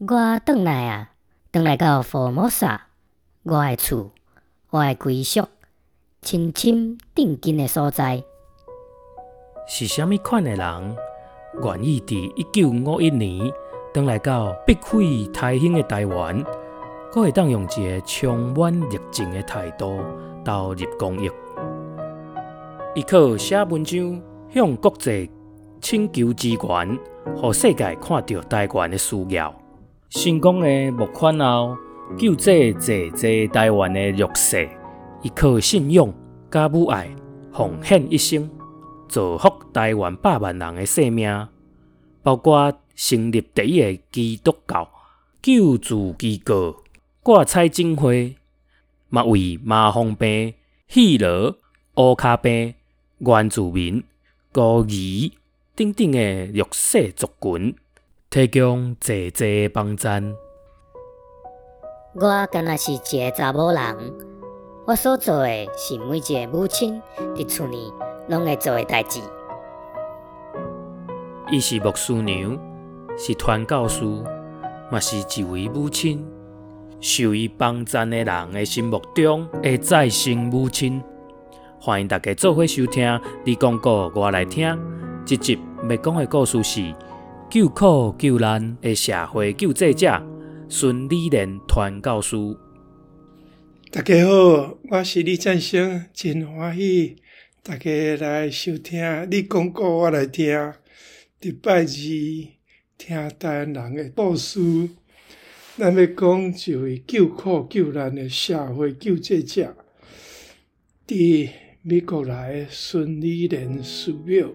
我倒来啊，倒来到佛摩萨，我的厝，我的归属，深深定根的所在。是虾米款的人，愿意伫一九五一年倒来到必毁太兴的台湾，阁会当用一个充满热情的态度投入公益？伊靠写文章向国际请求支援，让世界看到台湾的需要。成功的募款后，救济济济台湾的弱势，依靠信仰甲母爱奉献一生。造福台湾百万人的生命，包括成立第一个基督教救助机构——挂彩教会，嘛为麻风病、肺痨、乌卡病、原住民、孤儿等等的弱势族群提供济济帮赞。我敢若是一个查某人，我所做的是每一个母亲伫厝里。拢会做的代志。伊是牧师娘，是传教士，嘛是一位母亲。受伊帮赞的人的心目中的再生母亲。欢迎大家做伙收听，你讲过我来听。这集要讲的故事是救苦救难的社会救济者孙立人传教士。大家好，我是李占星，真欢喜。大家来收听，你讲过我来听。礼拜二听台湾人的故事，咱要讲一位救苦救难的社会救济者，伫美国来的孙立人师母。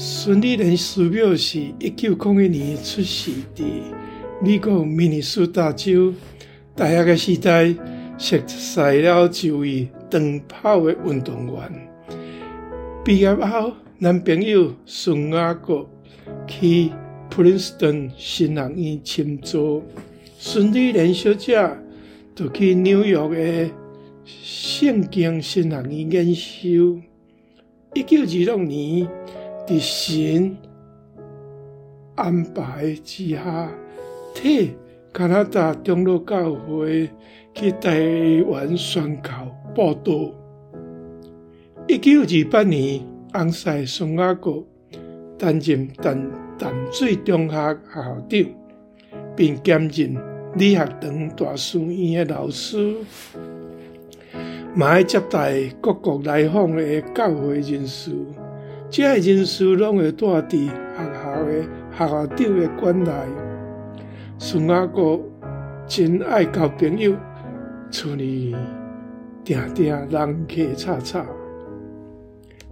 孙理莲师表是一九零一年出世的美国明尼苏达州大学的时代。熟悉了一位长跑的运动员。毕业后，男朋友孙亚国去普林斯顿新学院深造，孙理莲小姐就去纽约的圣经新学院研修。一九二六年，在神安排之下，替加拿大长老教会。去台湾宣教报道。一九二八年，翁婿孙亚国担任淡淡水中学校长，并兼任理学堂大书院的老师，嘛接待各国来访的教会人士。这些人士拢会住伫学校的学校长的馆内。孙亚国真爱交朋友。厝里定定人客叉叉，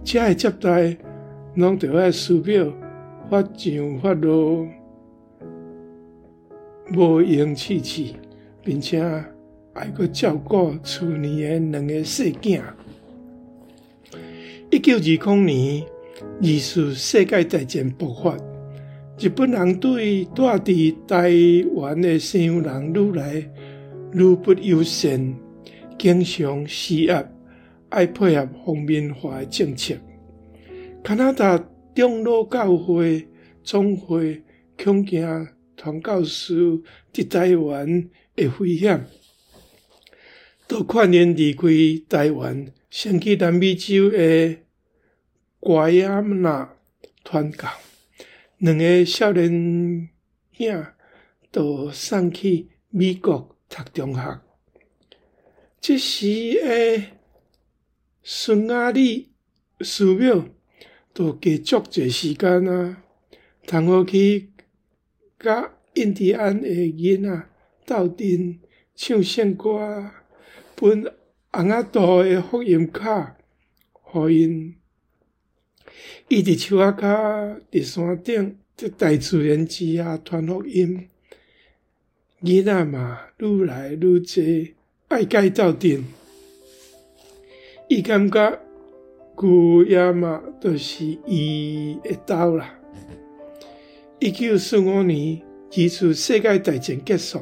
这爱接待，拢着爱师母发上发落，无闲戚戚，并且爱搁照顾厝里的两个细囝。一九二零年，二次世界大战爆发，日本人对住伫台湾的西洋人愈来。愈不友善，经常施压，爱配合皇民化的政策。加拿大长老教会总会恐惊传教士伫台湾的危险，都劝言离开台湾，先去南美洲的瓜亚那传教。两个少年兄都送去美国。读中学，这时诶，孙亚里师母都加足侪时间啊，通好去甲印第安诶囡仔斗阵唱圣歌，分红仔度诶福音卡，互因。伊伫树仔骹伫山顶，伫大自然之下传福音。囡仔嘛，愈来愈济，爱甲伊斗阵。伊感觉古亚嘛，着是伊的岛啦。一九四五年，二次世界大战结束，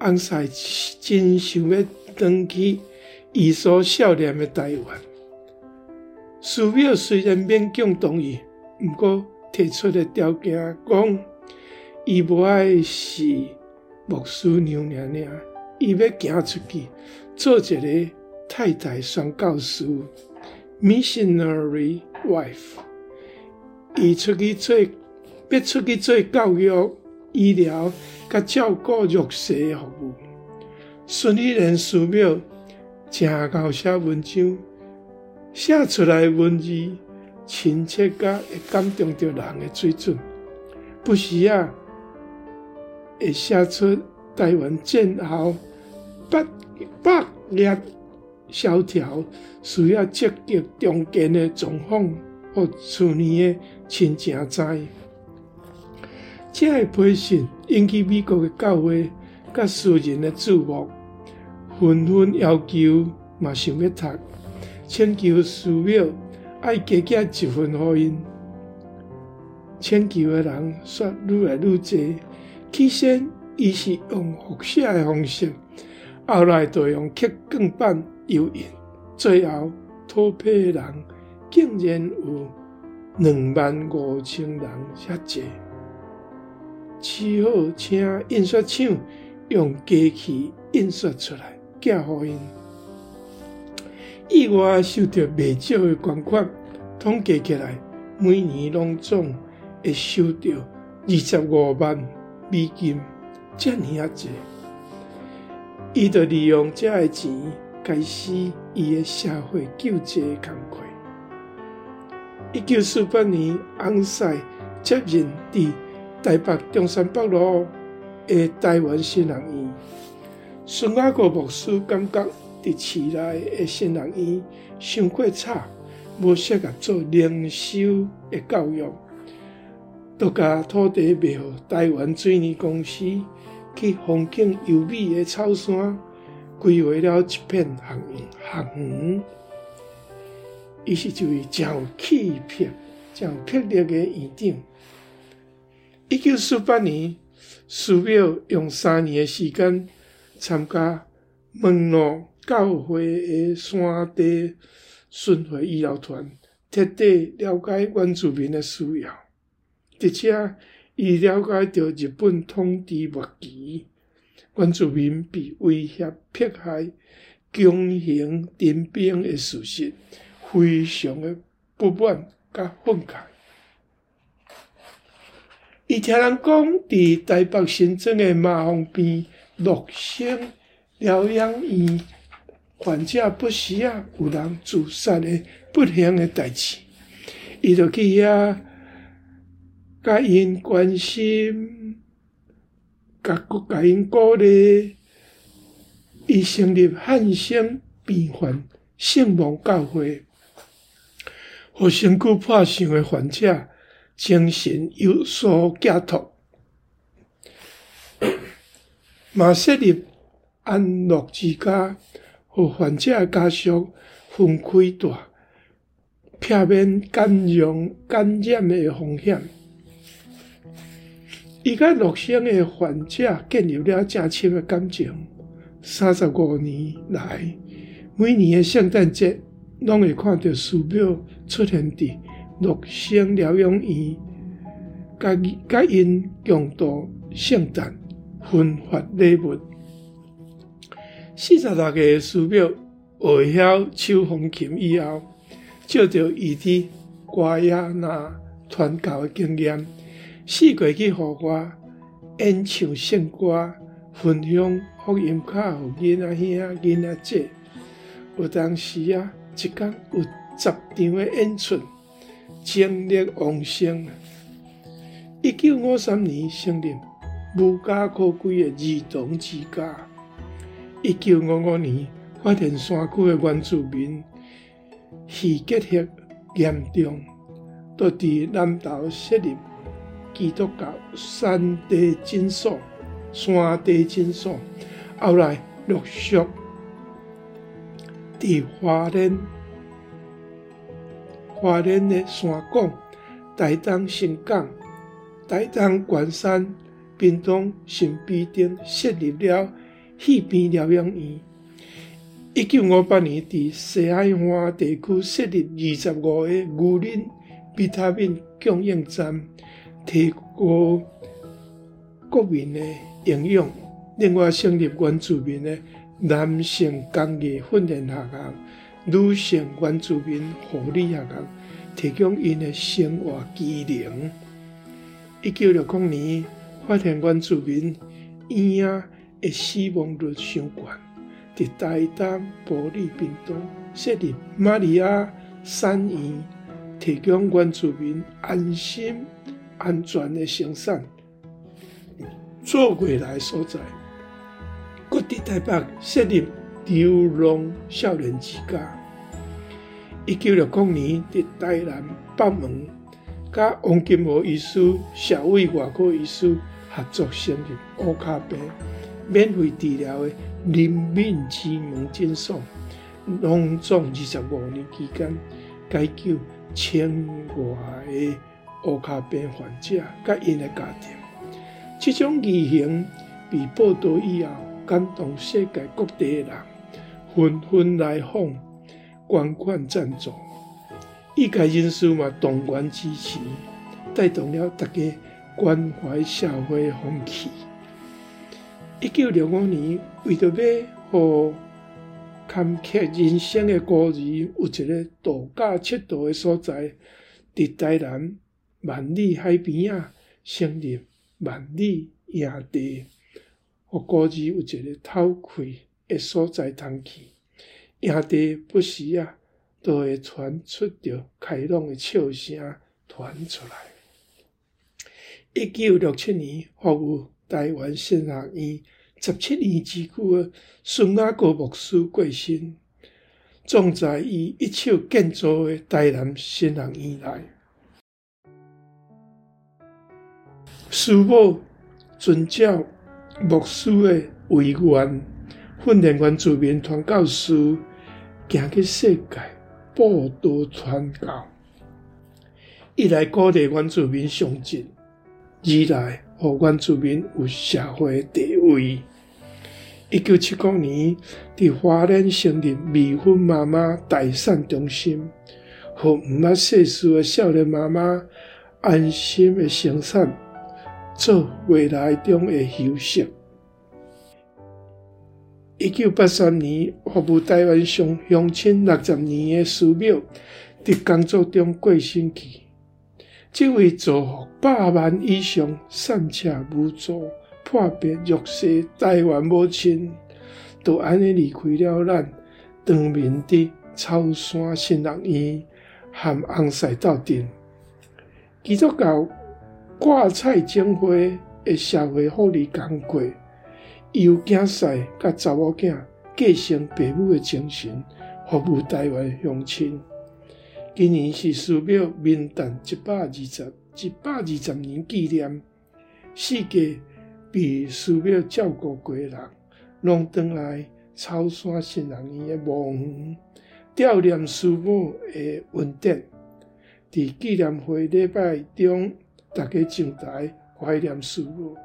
翁婿真想要登去伊所少年的台湾。师母虽然勉强同意，毋过提出的条件，讲伊无爱是牧师娘娘尔，伊要行出去做一个太太宣教师 （missionary wife）。伊出去做，要出去做教育、医疗、甲照顾弱势的服务。孙理莲师母诚会写文章，写出来文字亲切，甲会感动着人的水准。不时啊，会写出台湾战后百百业萧条，需要积极重建的状况。互厝内的亲情知，这个批信引起美国的教会甲私人的注目，纷纷要求嘛想要读，请求寺庙爱加减一份福音。请求的人说愈来愈多，起先伊是用复写的方式，后来就用刻钢板油印，最后讨批的人。竟然有两万五千人遐济，只好请印刷厂用机器印刷出来，寄予因。意外收到未少的捐款，统计起来，每年拢总会收到二十五万美金，遮尔啊济。伊就利用这个钱开始伊的社会救济工作。一九四八年，翁婿接任伫台北中山北路的台湾新人院。孙亚国牧师感觉市内的新人院伤过吵，无适合做灵修的教育，就甲土地卖予台湾水泥公司，去风景优美的草山规划了一片学学园。伊是一位真有气魄、真有魄力的院长。一九四八年，寺庙用三年的时间参加门诺教会的山地巡回医疗团，彻底了解原住民的需要，而且伊了解到日本统治末期，原住民被威胁、迫害、强行征兵的事实。非常的不满甲愤慨，伊听人讲，伫台北新庄的麻风边乐生疗养院，患者不时啊有人自杀的不幸的代志，伊就去遐甲因关心，甲甲因鼓励，伊成立汉声病患圣望教会。互身躯破伤的患者精神有所寄托，嘛设立安乐之家，互患者家属分开住，避免感染感染的风险。伊甲乐生的患者建立了正深的感情，三十五年来，每年的圣诞节。拢会看到寺庙出现伫乐生疗养院，甲甲因共度圣诞，分发礼物。四十六个寺庙学晓手风琴以后，借着伊伫瓜雅那传教的经验，四过去互我演唱圣歌，分享福音卡互囡仔兄囡仔姐。有当时啊。一天有十场的演出，精力旺盛。一九五三年成立无家可归的儿童之家。一九五五年发现山区的原住民肺结核严重，都伫南投设立基督教山地诊所。山地诊所后来陆续。伫花莲、花莲的山港、台东新港、台东关山、屏东新埤等设立了肺病疗养院。一九五八年，伫西海岸地区设立二十五个牛奶维他命供应站，提高国民的营养。另外，成立原住民的男性工艺训练学校、女性原住民护理学校，提供因的生活技能。一九六五年，发现原住民婴儿的死亡率上悬，在台东、埔里、屏东设立玛利亚产院，提供原住民安心、安全的生产。做未来所在，搁伫台北设立流浪少年之家。一九六五年，伫台南北门，甲王金和医师、社会外科医师合作成立乌卡病免费治疗的人民之门诊所，拢总二十五年期间，解救千外个乌卡病患者甲因的家庭。这种义行被报道以后，感动世界各地的人，纷纷来访。捐款赞助，意该人士嘛动员支持，带动了大家关怀社会风气。一九六五年，为着要互坎坷人生的孤儿有一个度假佚佗的所在，伫台南万里海边啊，成立万里营地，互孤儿有一个透气的所在通去。营地不时啊，都会传出着开朗的笑声传出来。一九六七年，服务台湾新学院十七年之久的孙亚国牧师过身，葬在伊一手建造的台南新学院内。师母遵照牧师的遗愿，训练原住民传教士。行去世界报道传教，一来鼓励原住民上进，二来互原住民有社会地位。一九七五年，伫花莲成立未婚妈妈待产中心，互毋捌世事的少年妈妈安心的生产，做未来中的休息。一九八三年，服务台湾上乡亲六十年的师母，伫工作中过身去。这位造百万以上善车无助、破病弱势台湾母亲，都安尼离开了咱，长眠伫草山神学院和红赛斗阵。基督教挂彩种花的社会福利工作。由囝婿甲查某囝继承父母的精神，服务台湾乡亲。今年是师母冥诞一百二十、一百二十年纪念。四界被师母照顾过的人，拢转来草山神学院的墓园，悼念师母的恩典。伫纪念会礼拜中，大家上台怀念师母，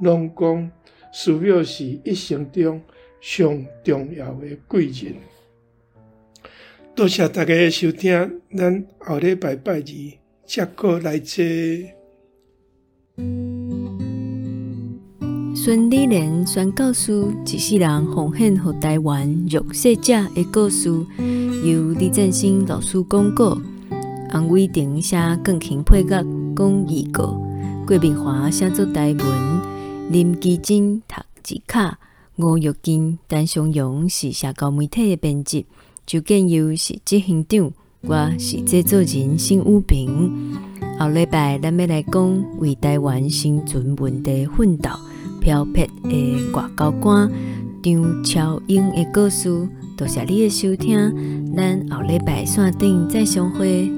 拢讲。师母是一生中上重要的贵人。多谢大家的收听，咱后礼拜拜二再过来坐。孙理莲宣教师一世人奉献给台湾弱势者的故事，由李振兴老师讲过，洪伟霆写钢琴配乐讲义过，郭明华写作台文。林基珍读字卡，吴玉金、陈松勇是社交媒体的编辑，究竟由是执行长，我是制作人沈武平。后礼拜咱要来讲为台湾生存问题奋斗漂泊的外交官张超英的故事。多谢你的收听，咱后礼拜线顶再相会。